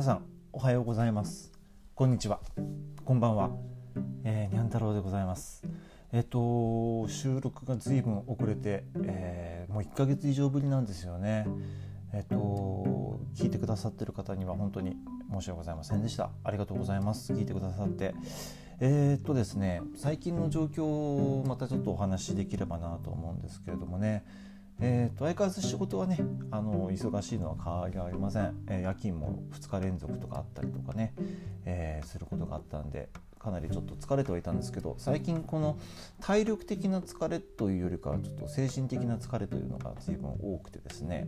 皆さんおはようございます。こんにちは。こんばんは、えー、にゃん太郎でございます。えっ、と収録がずいぶん遅れて、えー、もう1ヶ月以上ぶりなんですよね。えっ、と聞いてくださってる方には本当に申し訳ございませんでした。ありがとうございます。聞いてくださって。えっ、とですね最近の状況をまたちょっとお話しできればなと思うんですけれどもね。えーと、相変わらず仕事はねあの忙しいのは変わりありません、えー、夜勤も2日連続とかあったりとかね、えー、することがあったんでかなりちょっと疲れてはいたんですけど最近この体力的な疲れというよりかはちょっと精神的な疲れというのが随分多くてですね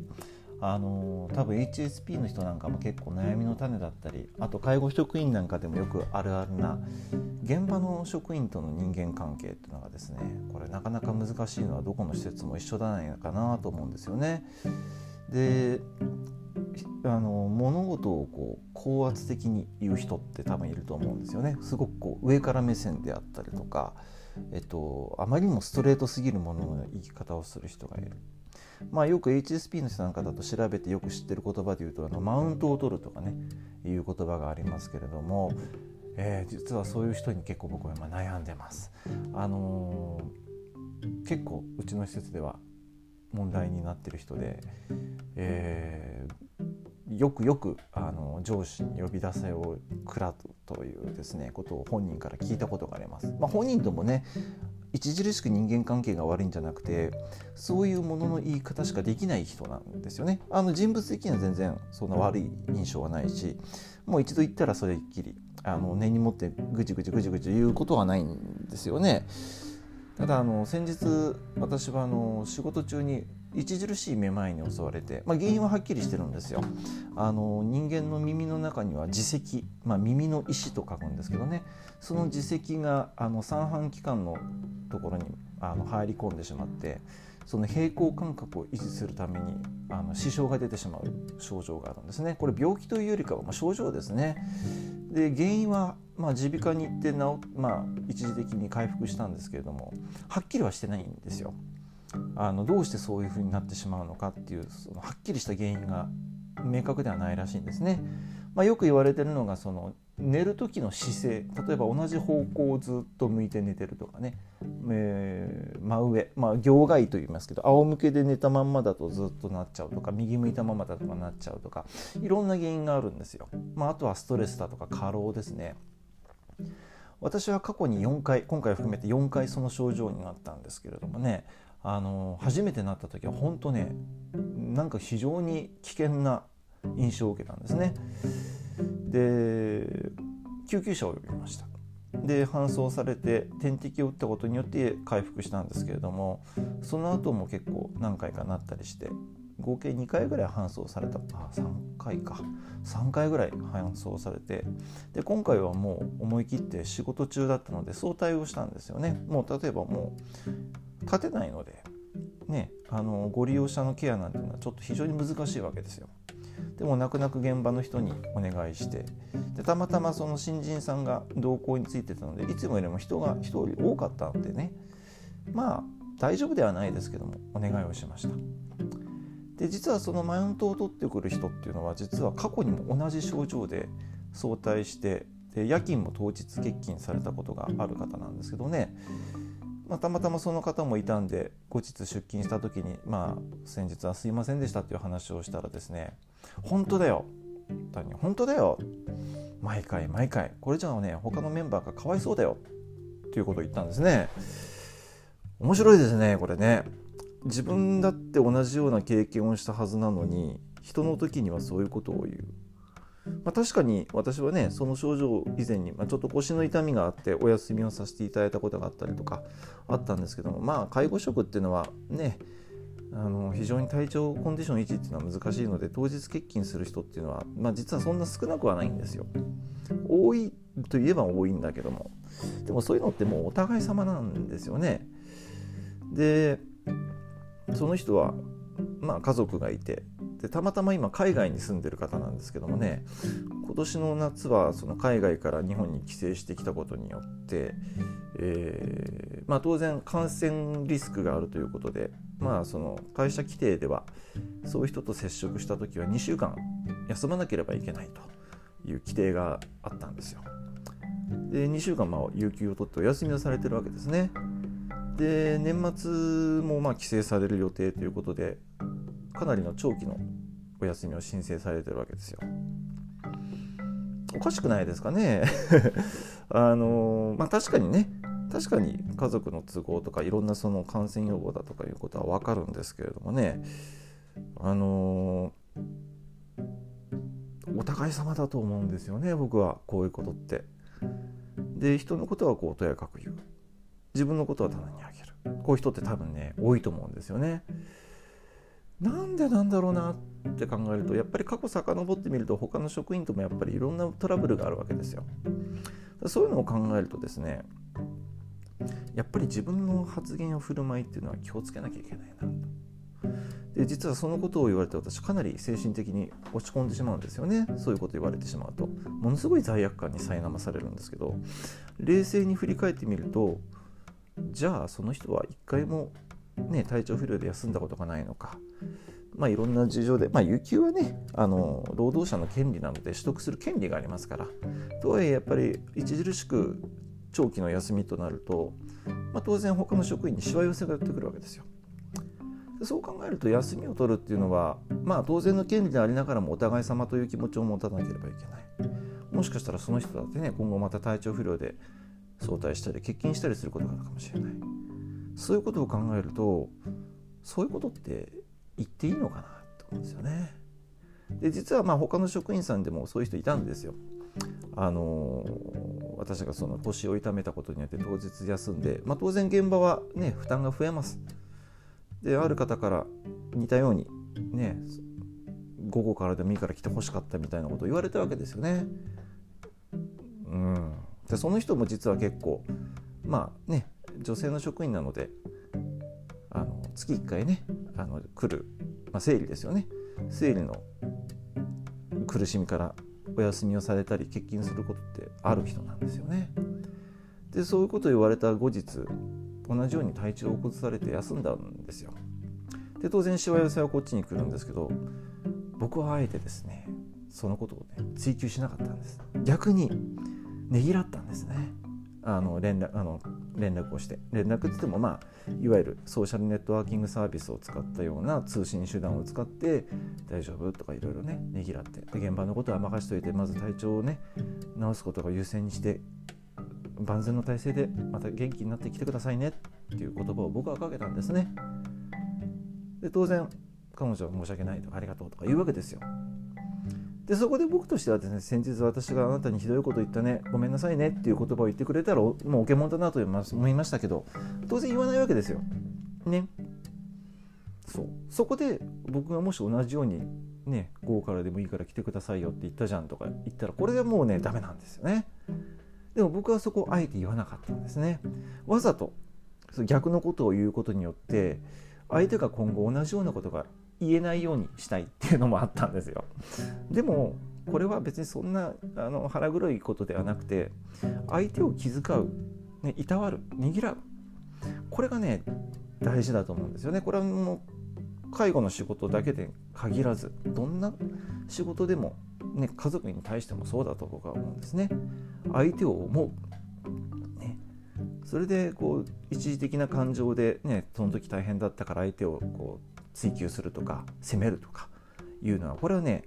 あの多分 HSP の人なんかも結構悩みの種だったりあと介護職員なんかでもよくあるあるな現場の職員との人間関係っていうのがですねこれなかなか難しいのはどこの施設も一緒だないかなと思うんですよね。であの物事をこう高圧的に言う人って多分いると思うんですよね。すごくこう上から目線であったりとか、えっと、あまりにもストレートすぎるものの言い方をする人がいる。まあ、よく HSP の人なんかだと調べてよく知ってる言葉で言うとあのマウントを取るとかねいう言葉がありますけれども、えー、実はそういう人に結構僕は今悩んでます。あのー、結構うちの施設では問題になってる人で、えー、よくよくあの上司に呼び出せを食らうというですねことを本人から聞いたことがあります。まあ、本人ともね著しく人間関係が悪いんじゃなくてそういうものの言い方しかできない人なんですよね。あの人物的には全然そんな悪い印象はないしもう一度言ったらそれっきりあの根に持ってぐちぐちぐちぐち言うことはないんですよね。ただあの先日私はあの仕事中に著しいめまいに襲われて、まあ、原因ははっきりしてるんですよ。あの人間の耳の中には耳石、まあ、耳の石と書くんですけどね。その耳石があの三半規管のところにあの入り込んでしまってその平衡感覚を維持するためにあの支障が出てしまう症状があるんですね。これ病気というよりかはまあ症状ですね。で原因はまあ耳鼻科に行って治、まあ、一時的に回復したんですけれどもはっきりはしてないんですよ。あのどうしてそういうふうになってしまうのかっていうそのはっきりした原因が明確ではないらしいんですね。まあ、よく言われてるのがその寝る時の姿勢例えば同じ方向をずっと向いて寝てるとかね、えー、真上、まあ、行外と言いますけど仰向けで寝たまんまだとずっとなっちゃうとか右向いたままだとかなっちゃうとかいろんな原因があるんですよ。まあ、あとはストレスだとか過労ですね。私は過去に4回今回含めて4回その症状になったんですけれどもねあの初めてなった時は本当ねなんか非常に危険な印象を受けたんですね。で救急車を呼びました。で搬送されて点滴を打ったことによって回復したんですけれどもその後も結構何回かなったりして合計2回ぐらい搬送されたあ3回か3回ぐらい搬送されてで今回はもう思い切って仕事中だったので早退をしたんですよねもう例えばもう立てないのでねあのご利用者のケアなんていうのはちょっと非常に難しいわけですよ。でも泣く泣く現場の人にお願いしてでたまたまその新人さんが同行についてたのでいつもよりも人が1人多かったのでね。まあ大丈夫ではないですけどもお願いをしました。で実はそのマウントを取ってくる人っていうのは実は過去にも同じ症状で早退してで夜勤も当日欠勤されたことがある方なんですけどね。まあ、たまたまその方もいたんで後日出勤した時に、まあ、先日はすいませんでしたっていう話をしたらですね本当だよ。本当だよ。毎回毎回。これじゃあね他のメンバーがかわいそうだよ。っていうことを言ったんですね。面白いですねこれね。自分だって同じような経験をしたはずなのに人の時にはそういうことを言う。まあ、確かに私はねその症状以前に、まあ、ちょっと腰の痛みがあってお休みをさせていただいたことがあったりとかあったんですけどもまあ介護職っていうのはねあの非常に体調コンディション維持っていうのは難しいので当日欠勤する人っていうのは、まあ、実はそんな少なくはないんですよ。多いといえば多いんだけどもでもそういうのってもうお互い様なんですよね。でその人はまあ家族がいてでたまたま今海外に住んでる方なんですけどもね今年の夏はその海外から日本に帰省してきたことによって、えー、まあ、当然感染リスクがあるということで、まあ、その会社規定ではそういう人と接触した時は2週間休まなければいけないという規定があったんですよ。で2週間まあ有給を取ってお休みをされてるわけですね。で年末もまあ帰省される予定ということでかなりの長期のお休みを申請されてるわけですよ。おかしくないですかね？あのまあ確かにね確かに家族の都合とかいろんなその感染予防だとかいうことは分かるんですけれどもねあのお互い様だと思うんですよね僕はこういうことって。で人のことはこうとやかく言う自分のことは棚にあげるこういう人って多分ね多いと思うんですよね。なんでなんだろうなって考えるとやっぱり過去遡ってみると他の職員ともやっぱりいろんなトラブルがあるわけですよ。そういうのを考えるとですねやっぱり自分の発言や振る舞いっていうのは気をつけなきゃいけないなと。で実はそのことを言われて私かなり精神的に落ち込んでしまうんですよねそういうこと言われてしまうとものすごい罪悪感に苛まされるんですけど冷静に振り返ってみるとじゃあその人は一回もね、体調不良で休んだことがないのか、まあ、いろんな事情で、まあ、有給はねあの労働者の権利なので取得する権利がありますからとはいえやっぱり著しく長期の休みとなると、まあ、当然他の職員にしわ寄せが寄ってくるわけですよ。そう考えると休みを取るっていうのは、まあ、当然の権利でありながらもお互い様という気持ちを持たなければいけない。もしかしたらその人だってね今後また体調不良で早退したり欠勤したりすることがあるかもしれない。そういうことを考えるとそういうことって言っていいのかなと思うんですよね。で実はまあ他の職員さんでもそういう人いたんですよ。あの私がその腰を痛めたことによって当日休んで、まあ、当然現場はね負担が増えます。である方から似たようにね午後からでもいいから来てほしかったみたいなことを言われたわけですよね。うん、でその人も実は結構まあね女性の職員なのであの月1回ねあの来る、まあ、生理ですよね生理の苦しみからお休みをされたり欠勤することってある人なんですよね。でそういうことを言われた後日同じように体調を崩されて休んだんですよ。で当然しわ寄せはこっちに来るんですけど僕はあえてですねそのことをね追求しなかったんです逆にねぎらったんですね。あの連絡あの連絡をして。連絡って言ってもまあいわゆるソーシャルネットワーキングサービスを使ったような通信手段を使って大丈夫とかいろいろねねぎらって。で現場のことは任しといてまず体調をね治すことが優先にして万全の体制でまた元気になってきてくださいねっていう言葉を僕はかけたんですね。で当然彼女は申し訳ないとかありがとうとか言うわけですよ。でそこで僕としてはですね先日私があなたにひどいこと言ったねごめんなさいねっていう言葉を言ってくれたらもうおけもんだなと思いましたけど当然言わないわけですよ。ね。そうそこで僕がもし同じようにね午後からでもいいから来てくださいよって言ったじゃんとか言ったらこれはもうねダメなんですよね。でも僕はそこをあえて言わなかったんですね。わざと逆のことを言うことによって相手が今後同じようなことが言えないようにしたいっていうのもあったんですよ。でもこれは別にそんなあの腹黒いことではなくて相手を気遣う、ね、いたわるねぎらうこれがね大事だと思うんですよね。これはもう介護の仕事だけで限らずどんな仕事でも、ね、家族に対してもそうだと僕は思うんですね。相手を思う、ね、それでこう一時的な感情で、ね、その時大変だったから相手をこう追求するとか攻めるとかいうのはこれはね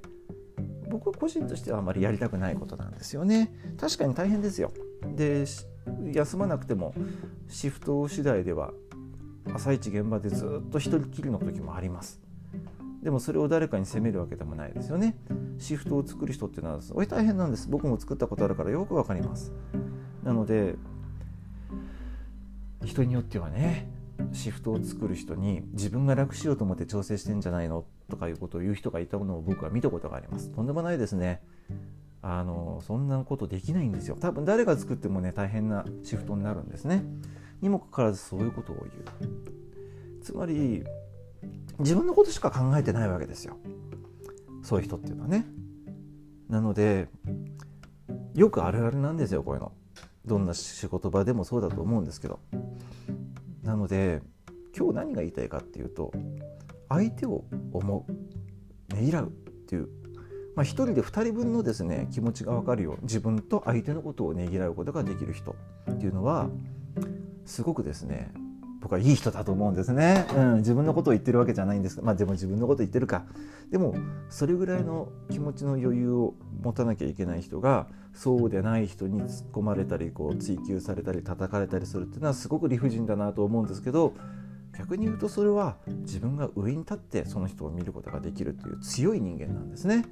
僕個人としてはあまりやりたくないことなんですよね。確かに大変ですよ。で休まなくてもシフト次第では朝一現場でずっと一人きりの時もあります。でもそれを誰かに責めるわけでもないですよね。シフトを作る人っていうのはすごい大変なんです。僕も作ったことあるからよくわかります。なので人によってはねシフトを作る人に自分が楽しようと思って調整してんじゃないの？とかいうことを言う人がいたのを僕は見たことがあります。とんでもないですね。あのそんなことできないんですよ。多分誰が作ってもね大変なシフトになるんですね。にもかかわらずそういうことを言う。つまり自分のことしか考えてないわけですよ。そういう人っていうのはね。なのでよくあるあるなんですよこういうの。どんな仕事場でもそうだと思うんですけど。なので今日何が言いたいかっていうと相手を思うねぎらうっていう。まあ、1人で2人分のですね気持ちが分かるよう自分と相手のことをねぎらうことができる人っていうのはすごくですね僕はいい人だと思うんですね、うん、自分のことを言ってるわけじゃないんですまあでも自分のこと言ってるかでもそれぐらいの気持ちの余裕を持たなきゃいけない人がそうでない人に突っ込まれたりこう追求されたり叩かれたりするっていうのはすごく理不尽だなと思うんですけど逆に言うとそれは自分が上に立ってその人を見ることができるという強い人間なんですね。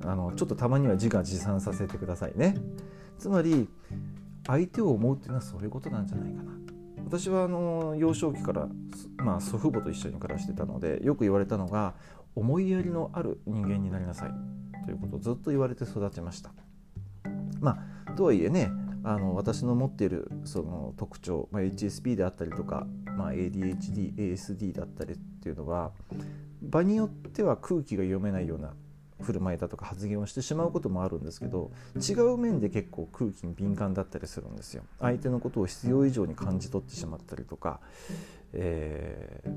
うん、あのちょっとたまには自画自賛させてくださいね。つまり相手を思うっていうのはそういうことなんじゃないかな。私はあの幼少期から、まあ、祖父母と一緒に暮らしてたのでよく言われたのが思いやりのある人間になりなさいということをずっと言われて育ちました。まあ、とはいえねあの私の持っているその特徴、まあ、HSP であったりとか、まあ、ADHD、ASD だったりっていうのは場によっては空気が読めないような振る舞いだとか発言をしてしまうこともあるんですけど違う面で結構空気に敏感だったりするんですよ。相手のことを必要以上に感じ取ってしまったりとか、えー、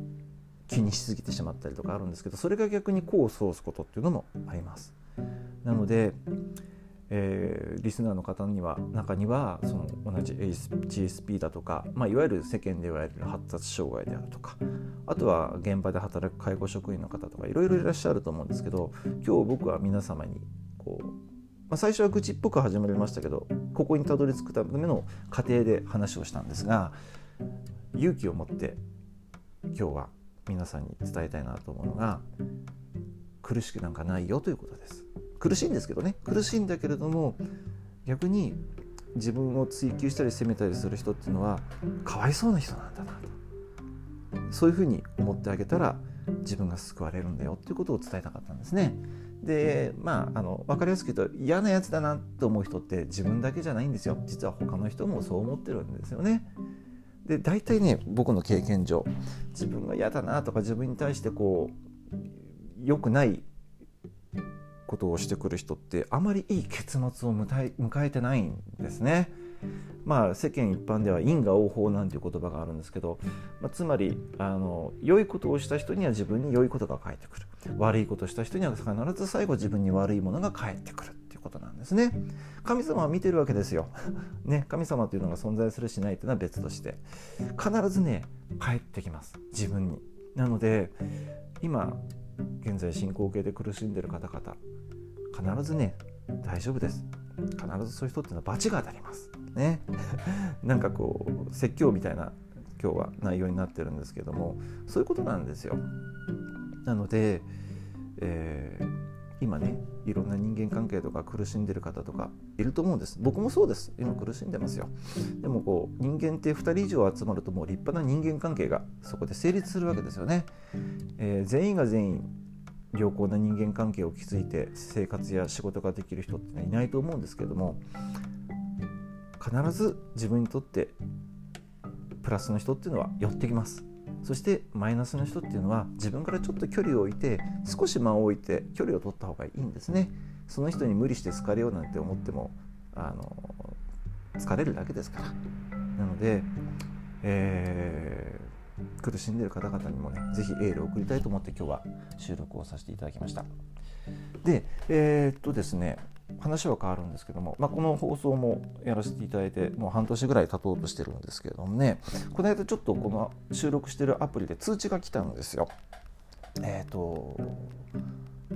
気にしすぎてしまったりとかあるんですけどそれが逆に功を奏すことっていうのもあります。なのでえー、リスナーの方には中にはその同じ GSP だとか、まあ、いわゆる世間で言われる発達障害であるとかあとは現場で働く介護職員の方とかいろいろいらっしゃると思うんですけど今日僕は皆様にこう、まあ、最初は愚痴っぽく始まりましたけどここにたどり着くための過程で話をしたんですが勇気を持って今日は皆さんに伝えたいなと思うのが苦しくなんかないよということです。苦しいんですけどね苦しいんだけれども逆に自分を追求したり責めたりする人っていうのはかわいそうな人なんだなとそういうふうに思ってあげたら自分が救われるんだよっていうことを伝えたかったんですね。でまああの分かりやすく言うと嫌なやつだなと思う人って自分だけじゃないんですよ実は他の人もそう思ってるんですよね。で大体ね僕の経験上自分が嫌だなとか自分に対してこう良くないことをしてくる人ってあまりいい結末を迎えてないんですね。まあ世間一般では因果応報なんていう言葉があるんですけど、まあ、つまりあの良いことをした人には自分に良いことが返ってくる悪いことをした人には必ず最後自分に悪いものが返ってくるっていうことなんですね。神様は見てるわけですよ。ね、神様というのが存在するしないというのは別として必ずね返ってきます自分に。なので今現在進行形で苦しんでる方々必ずね大丈夫です。必ずそういう人っていうのは罰が当たります。ね。なんかこう説教みたいな今日は内容になってるんですけどもそういうことなんですよ。なので、えー、今ねいろんな人間関係とか苦しんでる方とかいると思うんです。僕もそうです。今苦しんでますよ。でもこう人間って2人以上集まるともう立派な人間関係がそこで成立するわけですよね、えー、全員が全員良好な人間関係を築いて生活や仕事ができる人っていないと思うんですけども必ず自分にとってプラスの人っていうのは寄ってきます。そしてマイナスの人っていうのは自分からちょっと距離を置いて少し間を置いて距離を取った方がいいんですね。その人に無理して好かれようなんて思ってもあの疲れるだけですから。なので、えー苦しんでる方々にもね是非エールを送りたいと思って今日は収録をさせていただきました。でえー、っとですね話は変わるんですけども、まあ、この放送もやらせていただいてもう半年ぐらい経とうとしてるんですけれどもね。この間ちょっとこの収録してるアプリで通知が来たんですよ。えっ、と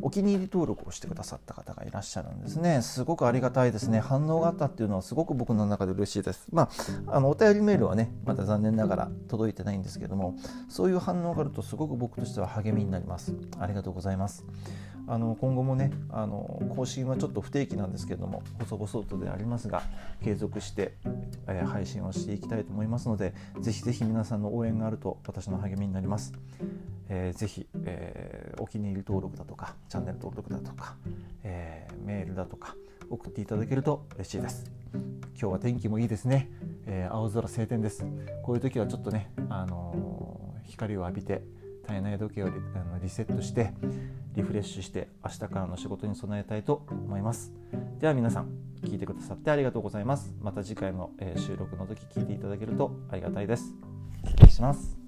お気に入り登録をしてくださった方がいらっしゃるんですね。すごくありがたいですね。反応があったっていうのはすごく僕の中で嬉しいです。まあ、あのお便りメールはね、まだ残念ながら届いてないんですけども、そういう反応があるとすごく僕としては励みになります。ありがとうございます。あの今後もねあの更新はちょっと不定期なんですけども細々とでありますが継続して、えー、配信をしていきたいと思いますのでぜひぜひ皆さんの応援があると私の励みになります。えー、ぜひ、えー、お気に入り登録だとかチャンネル登録だとか、えー、メールだとか送っていただけると嬉しいです。今日は天気もいいですね、えー、青空晴天です。こういう時はちょっとね、あのー、光を浴びて体内時計をリあのリセットしてリフレッシュして明日からの仕事に備えたいと思います。では皆さん聞いてくださってありがとうございます。また次回の、え収録の時聞いていただけるとありがたいです。失礼します。